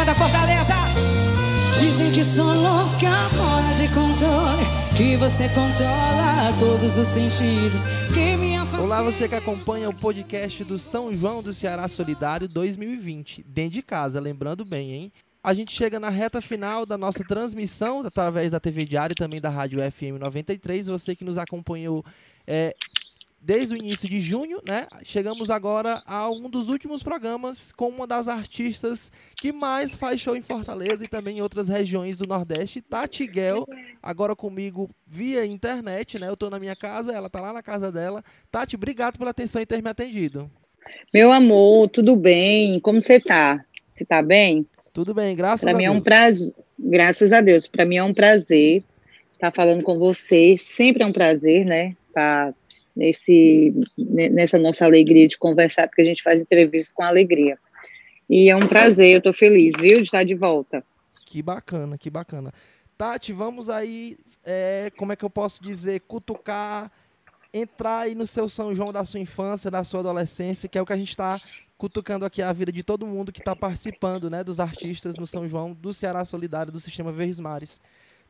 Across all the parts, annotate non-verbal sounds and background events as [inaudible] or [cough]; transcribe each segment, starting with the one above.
Canta Fortaleza! Dizem que sou louca, fora de controle. Que você controla todos os sentidos. Que me Olá, você que acompanha o podcast do São João do Ceará Solidário 2020, dentro de casa, lembrando bem, hein? A gente chega na reta final da nossa transmissão através da TV Diário e também da Rádio FM 93. Você que nos acompanhou é, desde o início de junho, né? Chegamos agora a um dos últimos programas com uma das artistas que mais faz show em Fortaleza e também em outras regiões do Nordeste, Tati Guel, agora comigo via internet, né? Eu tô na minha casa, ela tá lá na casa dela. Tati, obrigado pela atenção e ter me atendido. Meu amor, tudo bem? Como você tá? Você tá bem? Tudo bem, graças pra a mim Deus. É um prazer, graças a Deus. Para mim é um prazer estar falando com você. Sempre é um prazer, né? Tá nesse, nessa nossa alegria de conversar, porque a gente faz entrevistas com alegria. E é um prazer, eu estou feliz, viu, de estar de volta. Que bacana, que bacana. Tati, vamos aí, é, como é que eu posso dizer, cutucar, entrar aí no seu São João da sua infância, da sua adolescência, que é o que a gente está cutucando aqui a vida de todo mundo que está participando, né, dos artistas no São João, do Ceará Solidário, do Sistema Verdes Mares.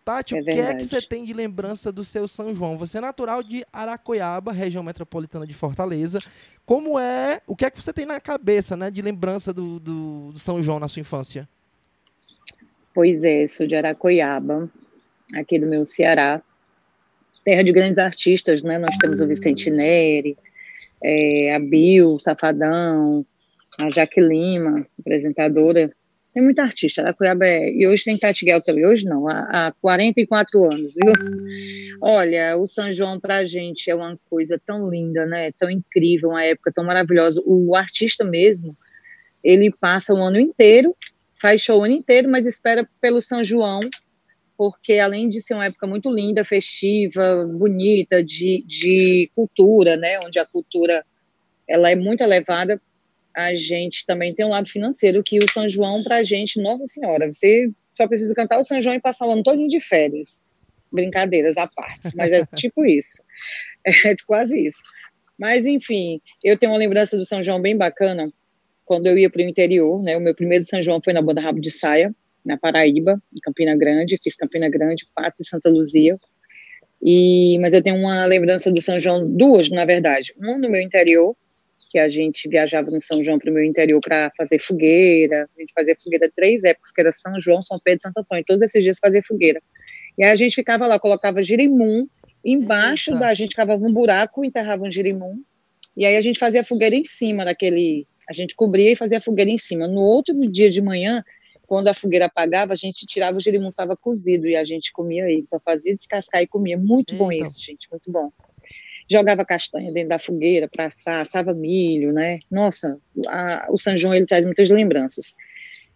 Tati, é o que é que você tem de lembrança do seu São João? Você é natural de Aracoiaba, região metropolitana de Fortaleza. Como é, o que é que você tem na cabeça, né, de lembrança do, do, do São João na sua infância? Pois é, sou de Aracoiaba, aqui do meu Ceará, terra de grandes artistas, né? Nós temos o Vicente Neri, é, a Bill, Safadão, a Jaque Lima, apresentadora. Tem muita artista, Aracoiaba é, e hoje tem Tati Guel também, hoje não, há, há 44 anos, viu? Olha, o São João pra gente é uma coisa tão linda, né? Tão incrível, uma época tão maravilhosa. O artista mesmo, ele passa o ano inteiro, faz show o ano inteiro, mas espera pelo São João, porque além de ser uma época muito linda, festiva, bonita, de, de cultura, né? Onde a cultura ela é muito elevada, a gente também tem um lado financeiro, que o São João, para a gente, nossa senhora, você só precisa cantar o São João e passar o ano todo de férias. Brincadeiras à parte, mas é [laughs] tipo isso. É quase isso. Mas, enfim, eu tenho uma lembrança do São João bem bacana, quando eu ia para o interior, né? O meu primeiro São João foi na Banda Rabo de Saia, na Paraíba, em Campina Grande, fiz Campina Grande, Patos e Santa Luzia. E, mas eu tenho uma lembrança do São João, duas, na verdade. Uma no meu interior, que a gente viajava no São João para o meu interior para fazer fogueira. A gente fazia fogueira três épocas, que era São João, São Pedro e Santo Antônio. Todos esses dias fazia fogueira. E aí a gente ficava lá, colocava girimum, embaixo Eita. da a gente cavava um buraco, enterrava um girimum, e aí a gente fazia fogueira em cima daquele, a gente cobria e fazia fogueira em cima. No outro dia de manhã, quando a fogueira apagava, a gente tirava o girimum, estava cozido, e a gente comia ele, só fazia descascar e comia. Muito Eita. bom isso, gente, muito bom jogava castanha dentro da fogueira para assar, assava milho, né? Nossa, a, o São João ele traz muitas lembranças.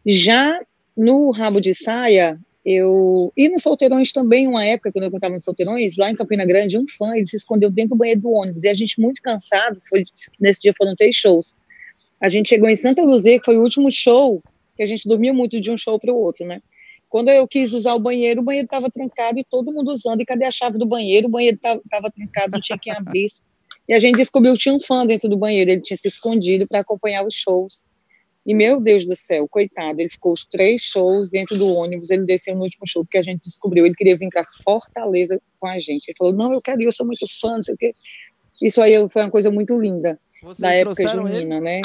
Já no rabo de saia, eu e nos solteirões também, uma época quando eu cantava nos solteirões, lá em Campina Grande, um fã ele se escondeu dentro do banheiro do ônibus e a gente muito cansado, foi nesse dia foram três shows. A gente chegou em Santa Luzia, que foi o último show que a gente dormia muito de um show para o outro, né? Quando eu quis usar o banheiro, o banheiro estava trancado e todo mundo usando. E cadê a chave do banheiro? O banheiro estava trancado, não tinha quem abrisse. E a gente descobriu que tinha um fã dentro do banheiro. Ele tinha se escondido para acompanhar os shows. E, meu Deus do céu, coitado, ele ficou os três shows dentro do ônibus. Ele desceu no último show, porque a gente descobriu. Ele queria vir para Fortaleza com a gente. Ele falou: Não, eu quero ir, eu sou muito fã, não sei o quê. Isso aí foi uma coisa muito linda Vocês da época junina, né?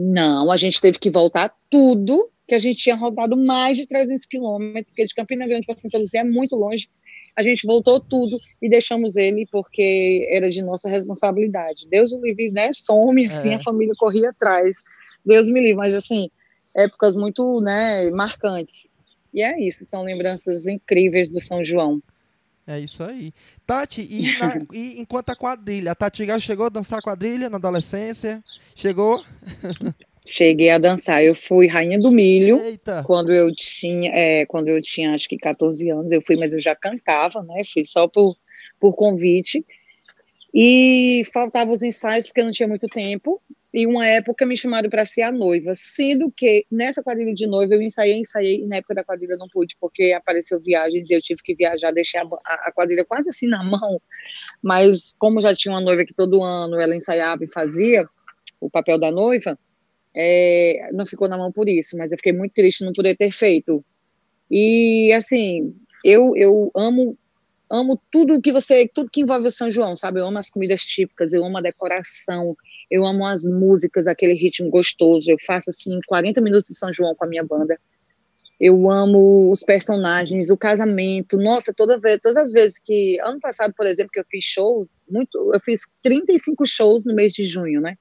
Não, a gente teve que voltar tudo que a gente tinha rodado mais de 300 quilômetros, porque de Campina Grande para Santa Luzia é muito longe. A gente voltou tudo e deixamos ele porque era de nossa responsabilidade. Deus o livre, né? Some, assim, é. a família corria atrás. Deus me livre, mas assim, épocas muito, né, marcantes. E é isso, são lembranças incríveis do São João. É isso aí. Tati, e, [laughs] na, e enquanto a quadrilha, a Tati chegou a dançar quadrilha na adolescência? Chegou? Cheguei a dançar. Eu fui rainha do milho Eita. quando eu tinha, é, quando eu tinha acho que 14 anos. Eu fui, mas eu já cantava, né? Fui só por, por convite. E faltavam os ensaios porque eu não tinha muito tempo. E uma época me chamaram para ser a noiva, sendo que nessa quadrilha de noiva eu ensaiei, ensaiei, e na época da quadrilha não pude, porque apareceu viagens e eu tive que viajar, deixei a, a, quadrilha quase assim na [laughs] mão. Mas como já tinha uma noiva que todo ano ela ensaiava e fazia o papel da noiva, é, não ficou na mão por isso, mas eu fiquei muito triste não poder ter feito. E assim, eu, eu amo amo tudo que você, tudo que envolve o São João, sabe? Eu amo as comidas típicas, eu amo a decoração, eu amo as músicas, aquele ritmo gostoso. Eu faço assim 40 minutos de São João com a minha banda. Eu amo os personagens, o casamento. Nossa, toda vez, todas as vezes que ano passado, por exemplo, que eu fiz shows, muito, eu fiz 35 shows no mês de junho, né?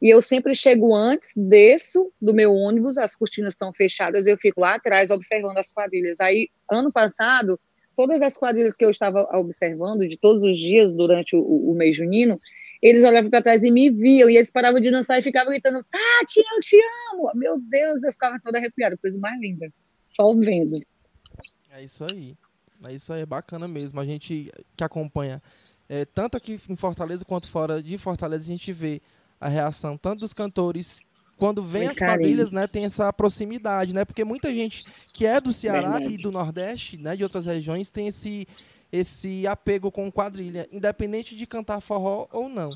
E eu sempre chego antes, desço do meu ônibus, as cortinas estão fechadas, eu fico lá atrás observando as quadrilhas. Aí, ano passado, todas as quadrilhas que eu estava observando, de todos os dias durante o, o mês junino, eles olhavam para trás e me viam, e eles paravam de dançar e ficavam gritando, Tati, eu te amo! Meu Deus, eu ficava toda arrepiada, coisa mais linda, só vendo. É isso aí, é isso aí, é bacana mesmo, a gente que acompanha, é, tanto aqui em Fortaleza quanto fora de Fortaleza, a gente vê a reação tanto dos cantores quando vem as quadrilhas, né, tem essa proximidade, né? Porque muita gente que é do Ceará Verdade. e do Nordeste, né, de outras regiões, tem esse esse apego com quadrilha, independente de cantar forró ou não.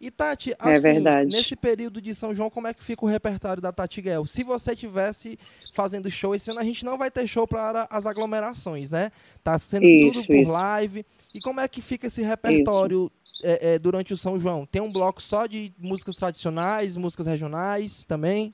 E Tati, é assim, é nesse período de São João, como é que fica o repertório da Tati Guel? Se você tivesse fazendo show esse ano, a gente não vai ter show para as aglomerações, né? Tá sendo isso, tudo por isso. live. E como é que fica esse repertório é, é, durante o São João? Tem um bloco só de músicas tradicionais, músicas regionais também?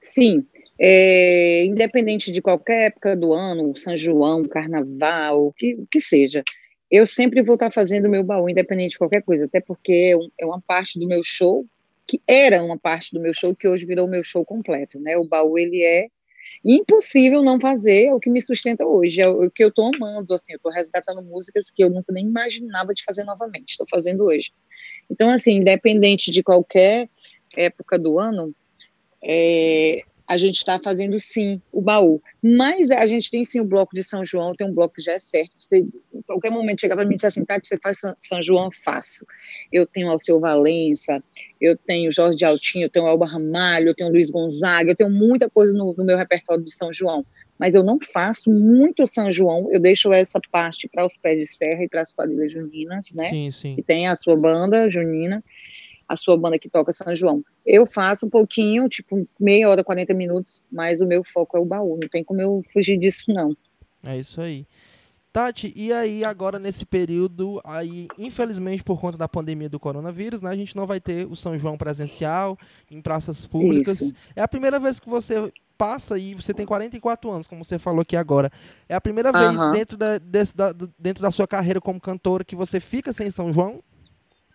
Sim, é, independente de qualquer época do ano, São João, Carnaval, o que, que seja, eu sempre vou estar fazendo o meu baú, independente de qualquer coisa, até porque é, é uma parte do meu show, que era uma parte do meu show, que hoje virou o meu show completo, né? O baú, ele é impossível não fazer, é o que me sustenta hoje, é o que eu estou amando, assim, eu estou resgatando músicas que eu nunca nem imaginava de fazer novamente, estou fazendo hoje. Então, assim, independente de qualquer época do ano, é, a gente está fazendo sim o baú. Mas a gente tem sim o bloco de São João, tem um bloco que já é certo. Você, em qualquer momento chega para mim e assim, Tati, você faz São João, eu faço. Eu tenho Alceu Valença, eu tenho Jorge de Altinho, eu tenho Alba Ramalho, eu tenho Luiz Gonzaga, eu tenho muita coisa no, no meu repertório de São João. Mas eu não faço muito São João, eu deixo essa parte para os pés de serra e para as quadrilhas juninas, né? Sim, sim. Que tem a sua banda junina a sua banda que toca São João. Eu faço um pouquinho, tipo meia hora, 40 minutos, mas o meu foco é o baú, não tem como eu fugir disso, não. É isso aí. Tati, e aí agora nesse período, aí infelizmente por conta da pandemia do coronavírus, né, a gente não vai ter o São João presencial em praças públicas. Isso. É a primeira vez que você passa e você tem 44 anos, como você falou aqui agora. É a primeira vez dentro da, desse, da, dentro da sua carreira como cantora que você fica sem São João?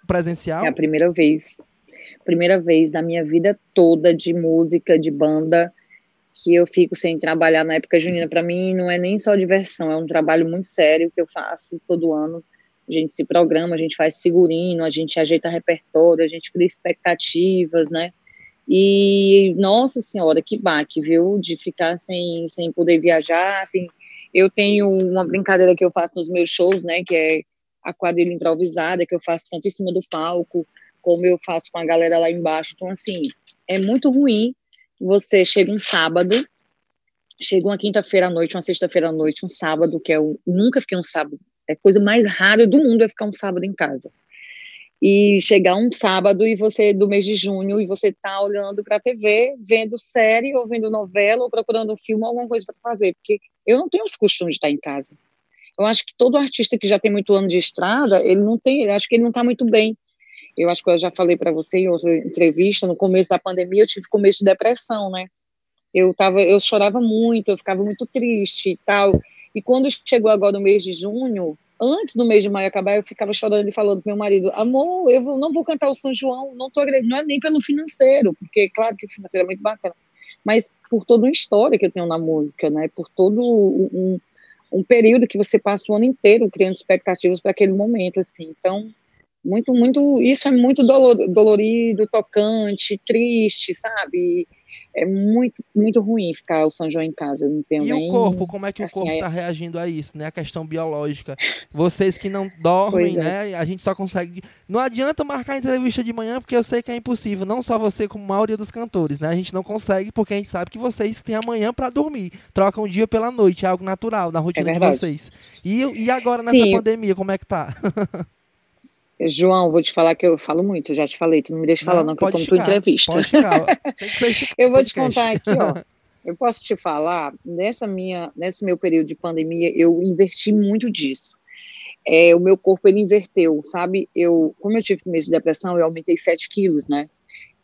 Presencial? É a primeira vez. Primeira vez na minha vida toda de música, de banda, que eu fico sem trabalhar na época junina. Para mim, não é nem só diversão, é um trabalho muito sério que eu faço todo ano. A gente se programa, a gente faz figurino, a gente ajeita repertório, a gente cria expectativas, né? E, nossa senhora, que baque, viu? De ficar sem, sem poder viajar, assim. Eu tenho uma brincadeira que eu faço nos meus shows, né? Que é a quadrilha improvisada, que eu faço tanto em cima do palco, como eu faço com a galera lá embaixo. Então, assim, é muito ruim você chega um sábado, chega uma quinta-feira à noite, uma sexta-feira à noite, um sábado, que é o. Nunca fiquei um sábado. É a coisa mais rara do mundo é ficar um sábado em casa. E chegar um sábado e você, do mês de junho, e você tá olhando para a TV, vendo série, ou vendo novela, ou procurando um filme, alguma coisa para fazer, porque eu não tenho os costumes de estar em casa. Eu acho que todo artista que já tem muito ano de estrada, ele não tem, acho que ele não está muito bem. Eu acho que eu já falei para você em outra entrevista, no começo da pandemia eu tive começo de depressão, né? Eu tava, eu chorava muito, eu ficava muito triste e tal. E quando chegou agora o mês de junho, antes do mês de maio acabar, eu ficava chorando e falando pro meu marido: amor, eu não vou cantar o São João, não tô não é nem pelo financeiro, porque claro que o financeiro é muito bacana, mas por toda uma história que eu tenho na música, né? Por todo um, um período que você passa o ano inteiro criando expectativas para aquele momento, assim. Então, muito, muito, isso é muito dolor, dolorido, tocante, triste, sabe? É muito, muito ruim ficar o São João em casa. Não tenho e nem, o corpo, como é que assim, o corpo está reagindo a isso, né? A questão biológica. Vocês que não dormem, é. né? A gente só consegue. Não adianta marcar entrevista de manhã, porque eu sei que é impossível. Não só você, como a maioria dos cantores, né? A gente não consegue, porque a gente sabe que vocês têm amanhã para dormir. Trocam o dia pela noite, é algo natural na rotina é de vocês. E, e agora nessa Sim. pandemia, como é que tá? [laughs] João, vou te falar que eu falo muito, já te falei, tu não me deixa não, falar não, que eu tomo tua entrevista. [laughs] Eu vou te contar aqui, ó. Eu posso te falar, nessa minha, nesse meu período de pandemia, eu investi muito disso. É, o meu corpo, ele inverteu, sabe? Eu, como eu tive mês de depressão, eu aumentei 7 quilos, né?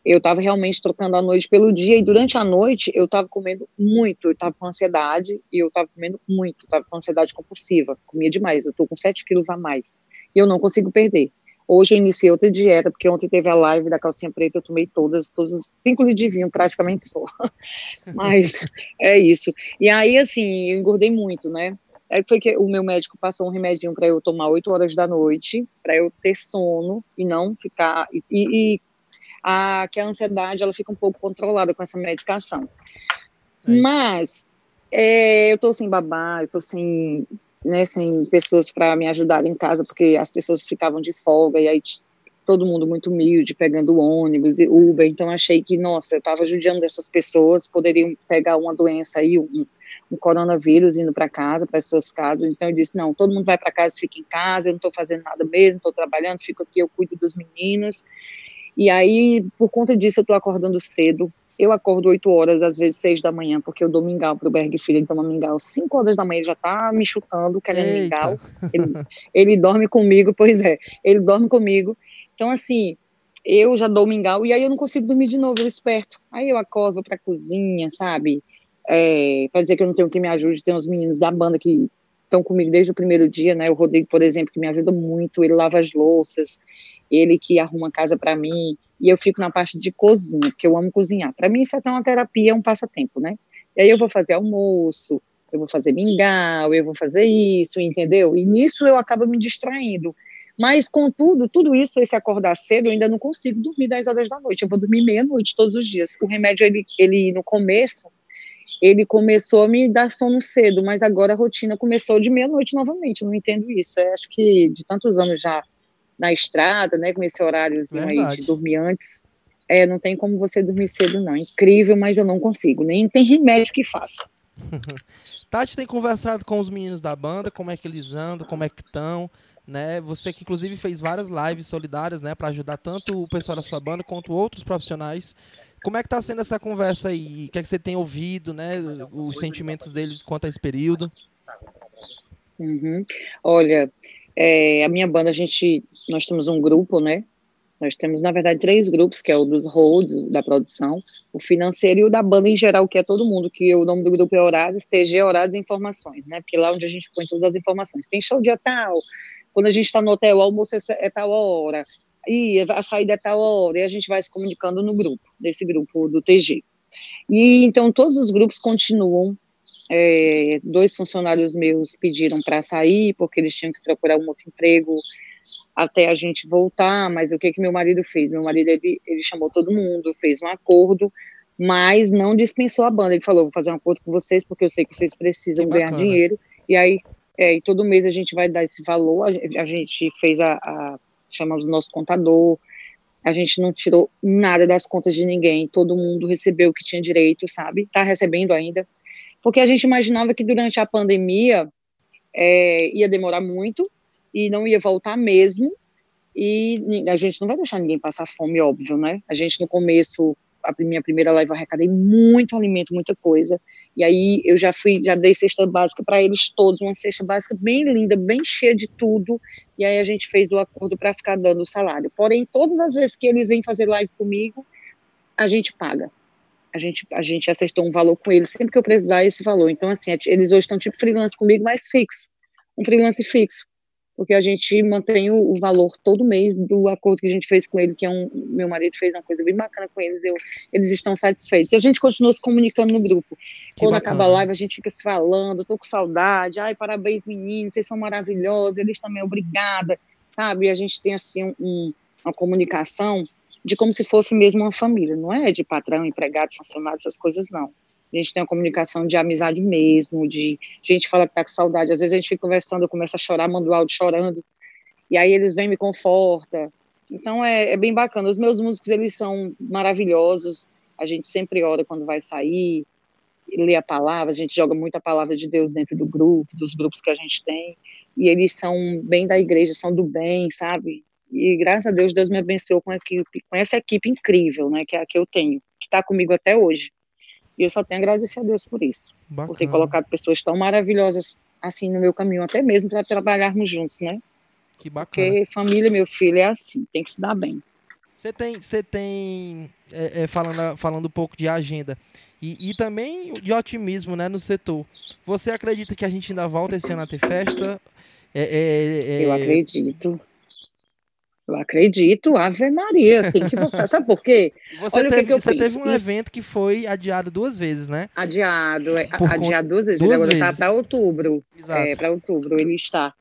Eu estava realmente trocando a noite pelo dia, e durante a noite eu estava comendo muito, eu estava com ansiedade, e eu estava comendo muito, estava com ansiedade compulsiva, comia demais, eu estou com 7 quilos a mais, e eu não consigo perder. Hoje eu iniciei outra dieta, porque ontem teve a live da calcinha preta, eu tomei todas, todos os cinco litros de vinho, praticamente só. [laughs] Mas é isso. E aí, assim, eu engordei muito, né? Aí foi que o meu médico passou um remedinho para eu tomar 8 horas da noite, para eu ter sono e não ficar. E, e a, que a ansiedade ela fica um pouco controlada com essa medicação. É Mas é, eu tô sem babá, eu tô sem né, sem pessoas para me ajudar em casa, porque as pessoas ficavam de folga e aí todo mundo muito humilde, pegando ônibus e Uber, então achei que, nossa, eu estava judiando dessas pessoas, poderiam pegar uma doença aí, um, um coronavírus indo para casa, para as suas casas, então eu disse, não, todo mundo vai para casa, fica em casa, eu não estou fazendo nada mesmo, estou trabalhando, fico aqui, eu cuido dos meninos, e aí, por conta disso, eu estou acordando cedo, eu acordo 8 horas, às vezes 6 da manhã, porque eu dou mingau pro Berg Filho, ele toma mingau 5 horas da manhã, ele já tá me chutando, querendo Eita. mingau. Ele, ele dorme comigo, [laughs] pois é, ele dorme comigo. Então, assim, eu já dou mingau, e aí eu não consigo dormir de novo, eu esperto. Aí eu acordo, vou pra cozinha, sabe? É, pra dizer que eu não tenho quem me ajude, tem uns meninos da banda que estão comigo desde o primeiro dia, né? O Rodrigo, por exemplo, que me ajuda muito, ele lava as louças, ele que arruma casa para mim, e eu fico na parte de cozinha, porque eu amo cozinhar. Para mim, isso é até uma terapia, é um passatempo, né? E aí eu vou fazer almoço, eu vou fazer mingau, eu vou fazer isso, entendeu? E nisso eu acabo me distraindo. Mas, contudo, tudo isso, esse acordar cedo, eu ainda não consigo dormir 10 horas da noite. Eu vou dormir meia-noite todos os dias. O remédio, ele, ele, no começo, ele começou a me dar sono cedo, mas agora a rotina começou de meia-noite novamente. Eu não entendo isso. Eu acho que de tantos anos já na estrada, né, com esse horáriozinho aí de dormir antes. É, não tem como você dormir cedo, não. Incrível, mas eu não consigo. Nem tem remédio que faça. [laughs] Tati tem conversado com os meninos da banda, como é que eles andam, como é que estão, né? Você que inclusive fez várias lives solidárias, né, para ajudar tanto o pessoal da sua banda quanto outros profissionais. Como é que tá sendo essa conversa aí? O que é que você tem ouvido, né? Os sentimentos deles quanto a esse período? Uhum. Olha, é, a minha banda, a gente, nós temos um grupo, né? Nós temos, na verdade, três grupos, que é o dos holds, da produção, o financeiro e o da banda em geral, que é todo mundo, que o nome do grupo é Horários, TG Horários Informações, né? Porque lá onde a gente põe todas as informações. Tem show dia tal, quando a gente está no hotel, o almoço é, é tal hora, e a saída é tal hora, e a gente vai se comunicando no grupo, nesse grupo do TG. E então todos os grupos continuam é, dois funcionários meus pediram para sair porque eles tinham que procurar um outro emprego até a gente voltar, mas o que que meu marido fez? Meu marido ele, ele chamou todo mundo, fez um acordo, mas não dispensou a banda. Ele falou: vou fazer um acordo com vocês porque eu sei que vocês precisam ganhar dinheiro. E aí, é, e todo mês a gente vai dar esse valor. A, a gente fez a, a chamamos o nosso contador. A gente não tirou nada das contas de ninguém. Todo mundo recebeu o que tinha direito, sabe? Tá recebendo ainda porque a gente imaginava que durante a pandemia é, ia demorar muito e não ia voltar mesmo, e a gente não vai deixar ninguém passar fome, óbvio, né? A gente no começo, a minha primeira live, eu arrecadei muito alimento, muita coisa, e aí eu já fui, já dei cesta básica para eles todos, uma cesta básica bem linda, bem cheia de tudo, e aí a gente fez o acordo para ficar dando o salário. Porém, todas as vezes que eles vêm fazer live comigo, a gente paga a gente, a gente acertou um valor com eles, sempre que eu precisar esse valor. Então, assim, eles hoje estão tipo freelance comigo, mas fixo, um freelance fixo, porque a gente mantém o, o, valor todo mês do acordo que a gente fez com ele, que é um, meu marido fez uma coisa bem bacana com eles, eu, eles estão satisfeitos. E a gente continua se comunicando no grupo. Que Quando bacana. acaba a live, a gente fica se falando, tô com saudade, ai, parabéns meninos, vocês são maravilhosos, eles também, obrigada, sabe? E a gente tem, assim, um uma comunicação de como se fosse mesmo uma família, não é de patrão, empregado, funcionário, essas coisas não. A gente tem uma comunicação de amizade mesmo, de gente fala que tá com saudade, às vezes a gente fica conversando, eu começo a chorar, mando áudio chorando, e aí eles vêm me conforta. Então é, é bem bacana. Os meus músicos, eles são maravilhosos, a gente sempre ora quando vai sair, lê a palavra, a gente joga muita palavra de Deus dentro do grupo, dos grupos que a gente tem, e eles são bem da igreja, são do bem, sabe? E graças a Deus, Deus me abençoou com, equipe, com essa equipe incrível, né, que é a que eu tenho, que está comigo até hoje. E eu só tenho a agradecer a Deus por isso. Bacana. Por ter colocado pessoas tão maravilhosas assim no meu caminho, até mesmo para trabalharmos juntos, né? Que bacana. Porque família, meu filho, é assim, tem que se dar bem. Você tem, você tem é, é, falando, falando um pouco de agenda e, e também de otimismo né, no setor. Você acredita que a gente ainda volta esse ano a ter festa? É, é, é, eu acredito. Eu acredito, Ave Maria, tem que voltar. [laughs] Sabe por quê? Você Olha teve, o que, que eu você teve um Isso. evento que foi adiado duas vezes, né? Adiado, é, adiado duas vezes. Duas Ele agora está para outubro. Exato. É, para outubro ele está.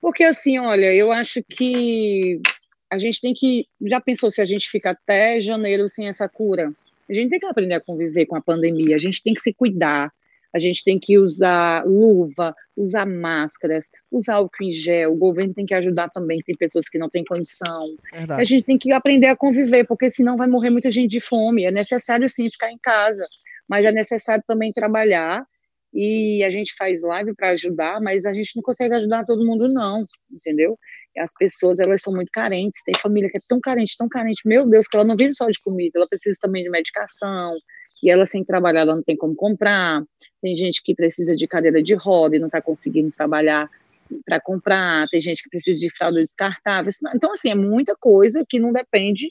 Porque assim, olha, eu acho que a gente tem que. Já pensou se a gente fica até janeiro sem essa cura? A gente tem que aprender a conviver com a pandemia, a gente tem que se cuidar, a gente tem que usar luva, usar máscaras, usar álcool em gel. O governo tem que ajudar também, tem pessoas que não têm condição. Verdade. A gente tem que aprender a conviver, porque senão vai morrer muita gente de fome. É necessário sim ficar em casa, mas é necessário também trabalhar. E a gente faz live para ajudar, mas a gente não consegue ajudar todo mundo, não, entendeu? as pessoas elas são muito carentes, tem família que é tão carente, tão carente, meu Deus, que ela não vive só de comida, ela precisa também de medicação, e ela sem trabalhar, ela não tem como comprar, tem gente que precisa de cadeira de roda e não está conseguindo trabalhar para comprar, tem gente que precisa de fralda descartável, então assim, é muita coisa que não depende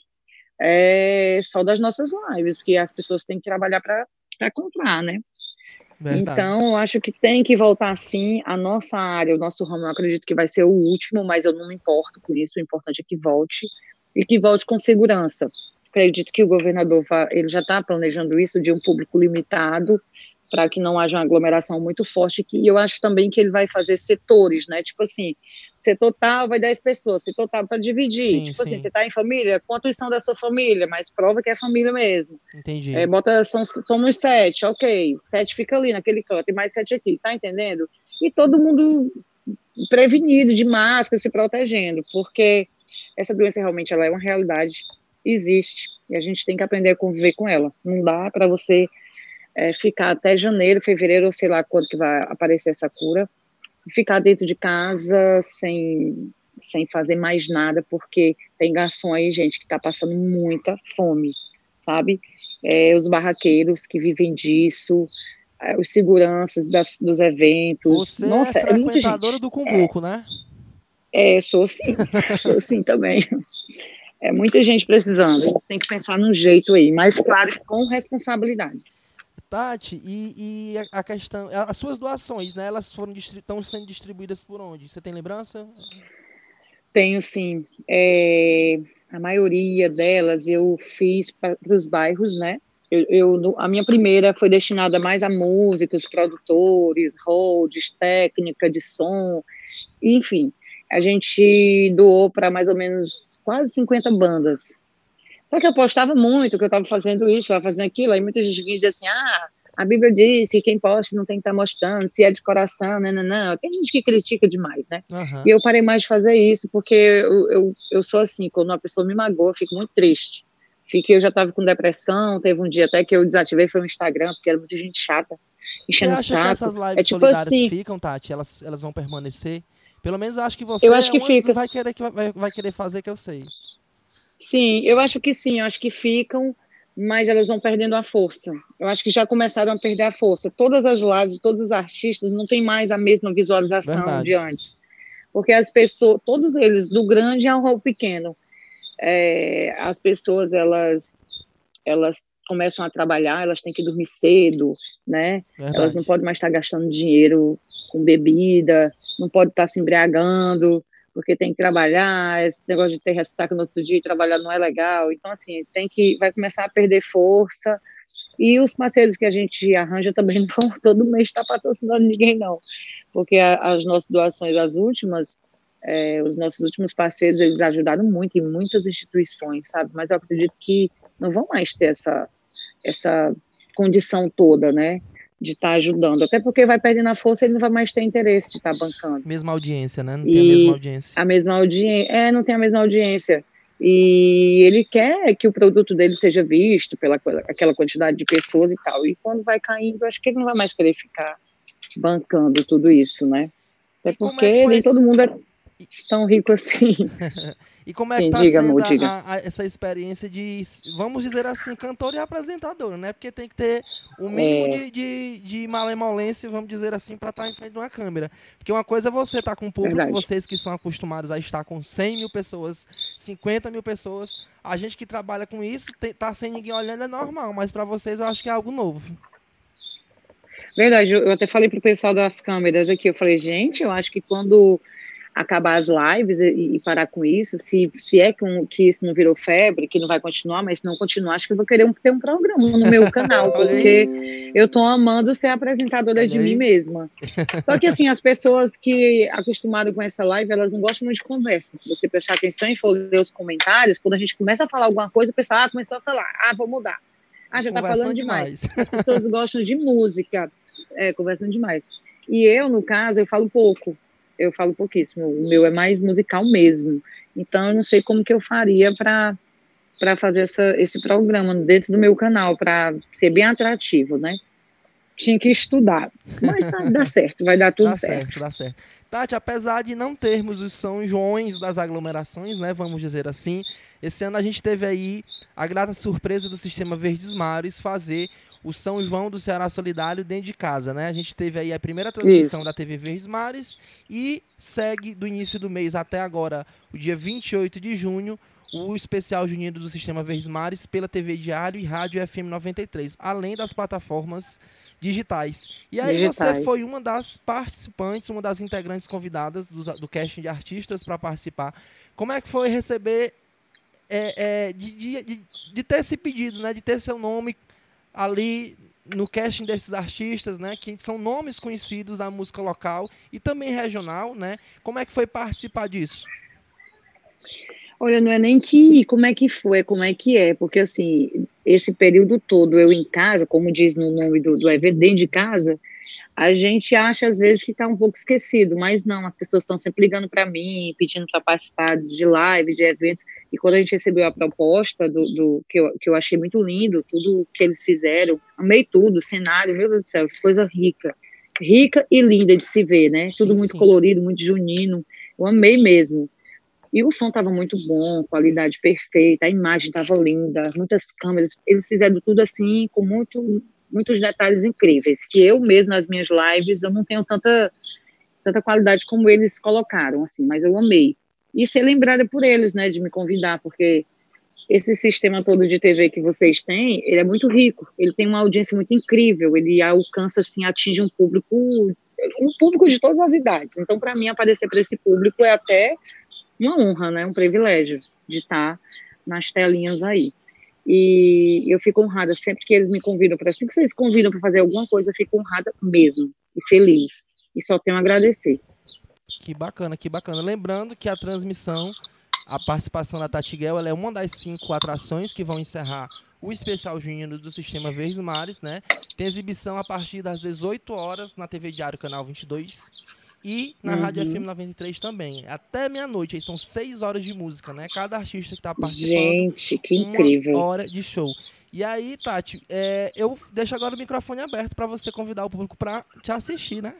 é, só das nossas lives, que as pessoas têm que trabalhar para comprar, né? Verdade. Então, eu acho que tem que voltar sim a nossa área, o nosso ramo. Eu acredito que vai ser o último, mas eu não me importo com isso. O importante é que volte e que volte com segurança. Acredito que o governador ele já está planejando isso de um público limitado para que não haja uma aglomeração muito forte, que eu acho também que ele vai fazer setores, né? Tipo assim, setor tal vai 10 pessoas, setor tal para dividir. Sim, tipo assim, sim. assim, você está em família, quantos são da sua família? Mas prova que é família mesmo. Entendi. É, bota, são, somos sete, ok. Sete fica ali naquele canto, e mais sete aqui, tá entendendo? E todo mundo prevenido, de máscara, se protegendo, porque essa doença realmente ela é uma realidade, existe, e a gente tem que aprender a conviver com ela. Não dá para você é, ficar até janeiro, fevereiro, ou sei lá quando que vai aparecer essa cura, ficar dentro de casa sem, sem fazer mais nada, porque tem garçom aí, gente, que está passando muita fome, sabe? É, os barraqueiros que vivem disso, é, os seguranças das, dos eventos. Você Nossa, é, é frequentadora do Cumbuco, né? É, sou sim, [laughs] sou sim também. É muita gente precisando, tem que pensar num jeito aí, mas claro, com responsabilidade. Tati, e, e a questão, as suas doações, né? Elas foram estão sendo distribuídas por onde? Você tem lembrança? Tenho sim. É, a maioria delas eu fiz para os bairros, né? Eu, eu, a minha primeira foi destinada mais a músicos, produtores, holds, técnica de som, enfim. A gente doou para mais ou menos quase 50 bandas só que eu postava muito que eu estava fazendo isso, estava fazendo aquilo, aí muita gente dizer assim, ah, a Bíblia diz que quem posta não tem que estar tá mostrando, se é de coração, não, não, não. Tem gente que critica demais, né? Uhum. E eu parei mais de fazer isso, porque eu, eu, eu sou assim, quando uma pessoa me magoa, eu fico muito triste. Fiquei, eu já estava com depressão, teve um dia até que eu desativei foi o Instagram, porque era muita gente chata, enchendo o saco. Que essas lives é tipo assim, ficam, Tati? Elas, elas vão permanecer? Pelo menos eu acho que você eu acho que é fica. vai querer que vai, vai querer fazer que eu sei. Sim, eu acho que sim, eu acho que ficam, mas elas vão perdendo a força. Eu acho que já começaram a perder a força. Todas as lives, todos os artistas não têm mais a mesma visualização Verdade. de antes. Porque as pessoas, todos eles, do grande ao pequeno, é, as pessoas, elas, elas começam a trabalhar, elas têm que dormir cedo, né? Verdade. Elas não podem mais estar gastando dinheiro com bebida, não podem estar se embriagando, porque tem que trabalhar, esse negócio de ter ressaca no outro dia e trabalhar não é legal. Então, assim, tem que, vai começar a perder força. E os parceiros que a gente arranja também [laughs] não vão todo mês estar patrocinando ninguém, não. Porque a, as nossas doações, as últimas, é, os nossos últimos parceiros, eles ajudaram muito em muitas instituições, sabe? Mas eu acredito que não vão mais ter essa, essa condição toda, né? de estar tá ajudando. Até porque vai perdendo a força, ele não vai mais ter interesse de estar tá bancando. Mesma audiência, né? Não tem e a mesma audiência. A mesma audiência. É, não tem a mesma audiência. E ele quer que o produto dele seja visto pela aquela quantidade de pessoas e tal. E quando vai caindo, acho que ele não vai mais querer ficar bancando tudo isso, né? Até porque é nem todo mundo é tão rico assim. [laughs] E como é Sim, que tá diga, sendo amor, a, a, essa experiência de, vamos dizer assim, cantor e apresentador, né? Porque tem que ter o mínimo é... de, de, de malemolência, vamos dizer assim, para estar tá em frente de uma câmera. Porque uma coisa é você estar tá com um público, Verdade. vocês que são acostumados a estar com 100 mil pessoas, 50 mil pessoas, a gente que trabalha com isso, tem, tá sem ninguém olhando é normal, mas para vocês eu acho que é algo novo. Verdade, eu até falei pro pessoal das câmeras aqui, eu falei, gente, eu acho que quando acabar as lives e, e, parar com isso, se, se é que, um, que isso não virou febre, que não vai continuar, mas se não continuar, acho que eu vou querer um, ter um programa no meu [laughs] canal, porque eu tô amando ser apresentadora de mim mesma. Só que, assim, as pessoas que acostumadas com essa live, elas não gostam muito de conversa. Se você prestar atenção e for ler os comentários, quando a gente começa a falar alguma coisa, o pessoal ah, começou a falar, ah, vou mudar. Ah, já tá falando demais. demais. As pessoas gostam de música, é, conversando demais. E eu, no caso, eu falo pouco eu falo pouquíssimo. O meu é mais musical mesmo. Então, eu não sei como que eu faria para para fazer essa, esse programa dentro do meu canal, para ser bem atrativo, né? Tinha que estudar. Mas tá, dá [laughs] certo, vai dar tudo dá certo. certo. Dá certo. Tati, apesar de não termos os São Joões das aglomerações, né? Vamos dizer assim, esse ano a gente teve aí a grata surpresa do Sistema Verdes Mares fazer o São João do Ceará Solidário dentro de casa, né? A gente teve aí a primeira transmissão Isso. da TV Verdes Mares e segue do início do mês até agora, o dia 28 de junho, o especial junino do Sistema Verdes Mares pela TV Diário e Rádio FM 93, além das plataformas digitais. E aí digitais. você foi uma das participantes, uma das integrantes convidadas do, do casting de artistas para participar. Como é que foi receber é, é, de, de, de, ter esse pedido, né? De ter seu nome ali no casting desses artistas, né, que são nomes conhecidos da música local e também regional, né? Como é que foi participar disso? Olha, não é nem que como é que foi, como é que é, porque assim, esse período todo eu em casa, como diz no nome do, do dentro de casa, a gente acha às vezes que está um pouco esquecido, mas não, as pessoas estão sempre ligando para mim, pedindo para participar de lives, de eventos, e quando a gente recebeu a proposta do, do, que, eu, que eu achei muito lindo, tudo que eles fizeram, amei tudo, o cenário, meu Deus do céu, coisa rica, rica e linda de se ver, né? Tudo sim, muito sim. colorido, muito junino, eu amei mesmo. E o som estava muito bom, qualidade perfeita, a imagem estava linda, muitas câmeras, eles fizeram tudo assim com muito muitos detalhes incríveis, que eu mesmo nas minhas lives eu não tenho tanta tanta qualidade como eles colocaram, assim, mas eu amei. E ser lembrada por eles, né, de me convidar, porque esse sistema todo de TV que vocês têm, ele é muito rico, ele tem uma audiência muito incrível, ele alcança, assim, atinge um público, um público de todas as idades. Então, para mim, aparecer para esse público é até uma honra, né, um privilégio de estar nas telinhas aí. E eu fico honrada sempre que eles me convidam para assim que vocês convidam para fazer alguma coisa, eu fico honrada mesmo e feliz. E só tenho a agradecer. Que bacana, que bacana. Lembrando que a transmissão, a participação da Tatiguel, ela é uma das cinco atrações que vão encerrar o especial junino do Sistema Verdes Mares, né? Tem exibição a partir das 18 horas na TV Diário Canal 22 e na uhum. Rádio FM 93 também. Até meia-noite, aí são seis horas de música, né? Cada artista que está participando. Gente, que incrível. Uma hora de show. E aí, Tati, é, eu deixo agora o microfone aberto para você convidar o público para te assistir, né?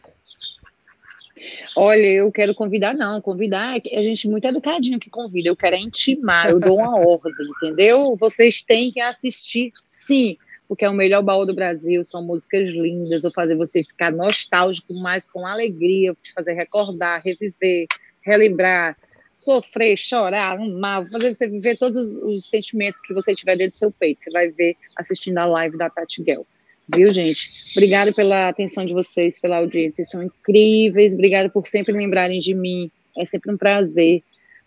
Olha, eu quero convidar, não. Convidar é a gente muito educadinho que convida. Eu quero é intimar, eu dou uma [laughs] ordem, entendeu? Vocês têm que assistir, sim porque é o melhor baú do Brasil, são músicas lindas, vou fazer você ficar nostálgico, mas com alegria, vou te fazer recordar, reviver, relembrar, sofrer, chorar, amar, vou fazer você viver todos os, os, sentimentos que você tiver dentro do seu peito, você vai ver assistindo a live da Tati Gell. Viu, gente? Obrigada pela atenção de vocês, pela audiência, vocês são incríveis, obrigada por sempre lembrarem de mim, é sempre um prazer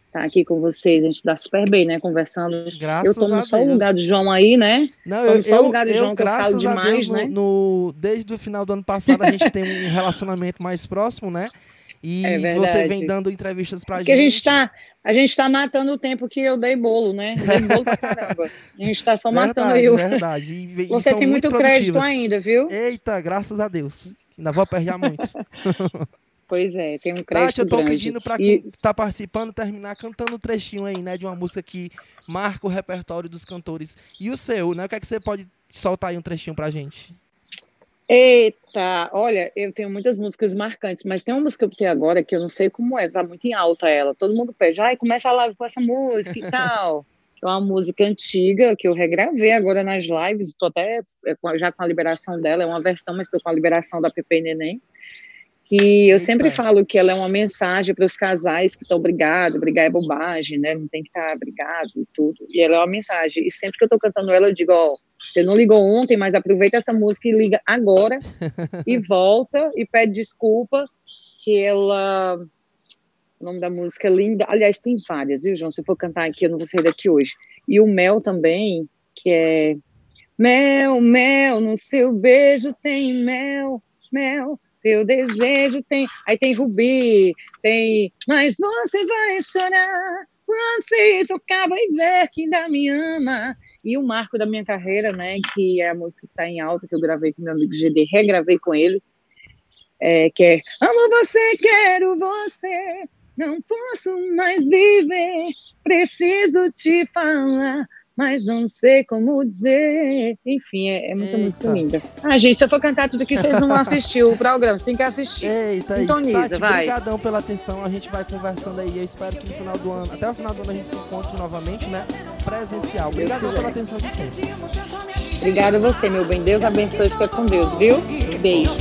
estar aqui com vocês. A gente dá super bem, né? Conversando. Graças eu tomo só o lugar do João aí, né? Não, eu, só o lugar do João eu, que eu falo demais, Deus, né? No, no, desde o final do ano passado a gente tem um relacionamento mais próximo, né? E é você vem dando entrevistas pra Porque gente. a gente tá, a gente tá matando o tempo que eu dei bolo, né? dei bolo pra caramba. A gente tá só verdade, matando eu. Verdade. E, você tem muito, muito crédito ainda, viu? Eita, graças a Deus. Ainda vou apertar muito. [laughs] Pois é, tem um crédito Tati, eu tô grande. pedindo para quem e... tá participando terminar cantando um trechinho aí, né, de uma música que marca o repertório dos cantores. E o seu, né? O que é que você pode soltar aí um trechinho pra gente? Eita, olha, eu tenho muitas músicas marcantes, mas tem uma música que eu tenho agora que eu não sei como é, tá muito em alta ela. Todo mundo pede, ai, começa a live com essa música e tal. [laughs] É uma música antiga que eu regravei agora nas lives, estou até é, já com a liberação dela, é uma versão, mas estou com a liberação da Pepe Neném que eu sempre falo que ela é uma mensagem para os casais que estão brigados, brigar é bobagem, né? Não tem que estar tá brigado e tudo. E ela é uma mensagem. E sempre que eu estou cantando ela, eu digo, ó, você não ligou ontem, mas aproveita essa música e liga agora e [laughs] volta e pede desculpa que ela o nome da música é linda. Aliás, tem várias, viu, João? Se eu for cantar aqui, eu não vou sair daqui hoje. E o Mel também, que é Mel, mel, no seu beijo tem mel, mel teu desejo tem. Aí tem Rubi, tem. Mas você vai chorar quando se tocar, vai ver que ainda me ama. E o marco da minha carreira, né, que é a música que está em alta, que eu gravei com meu amigo GD, regravei com ele, é, que é Amo você, quero você, não posso mais viver, preciso te falar mas não sei como dizer. Enfim, é, é muita Eita. música linda. Ah, gente, se eu for cantar tudo aqui, vocês não [laughs] vão assistir o programa, vocês têm que assistir. Eita, Sintoniza, tá, vai. Obrigadão pela atenção, a gente vai conversando aí. Eu espero que no final do ano, até o final do ano, a gente se encontre novamente, né? Presencial. Obrigadão pela atenção de sempre. Obrigada a você, meu bem. Deus abençoe e fica com Deus, viu? Beijo.